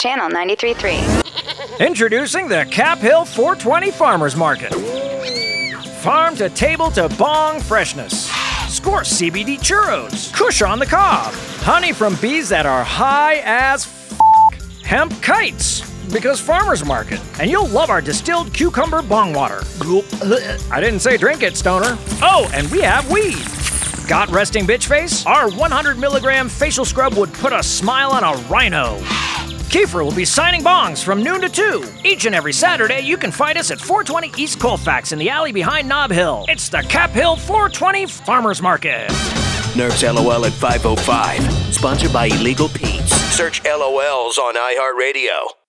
Channel 93.3. Introducing the Cap Hill 420 Farmers Market. Farm to table to bong freshness. Score CBD churros, Kush on the cob, honey from bees that are high as f- hemp kites. Because farmers market, and you'll love our distilled cucumber bong water. I didn't say drink it, stoner. Oh, and we have weed. Got resting bitch face? Our 100 milligram facial scrub would put a smile on a rhino. Kiefer will be signing bongs from noon to 2. Each and every Saturday, you can find us at 420 East Colfax in the alley behind Knob Hill. It's the Cap Hill 420 Farmers Market. Nerf's LOL at 505. Sponsored by Illegal Pete's. Search LOLs on iHeartRadio.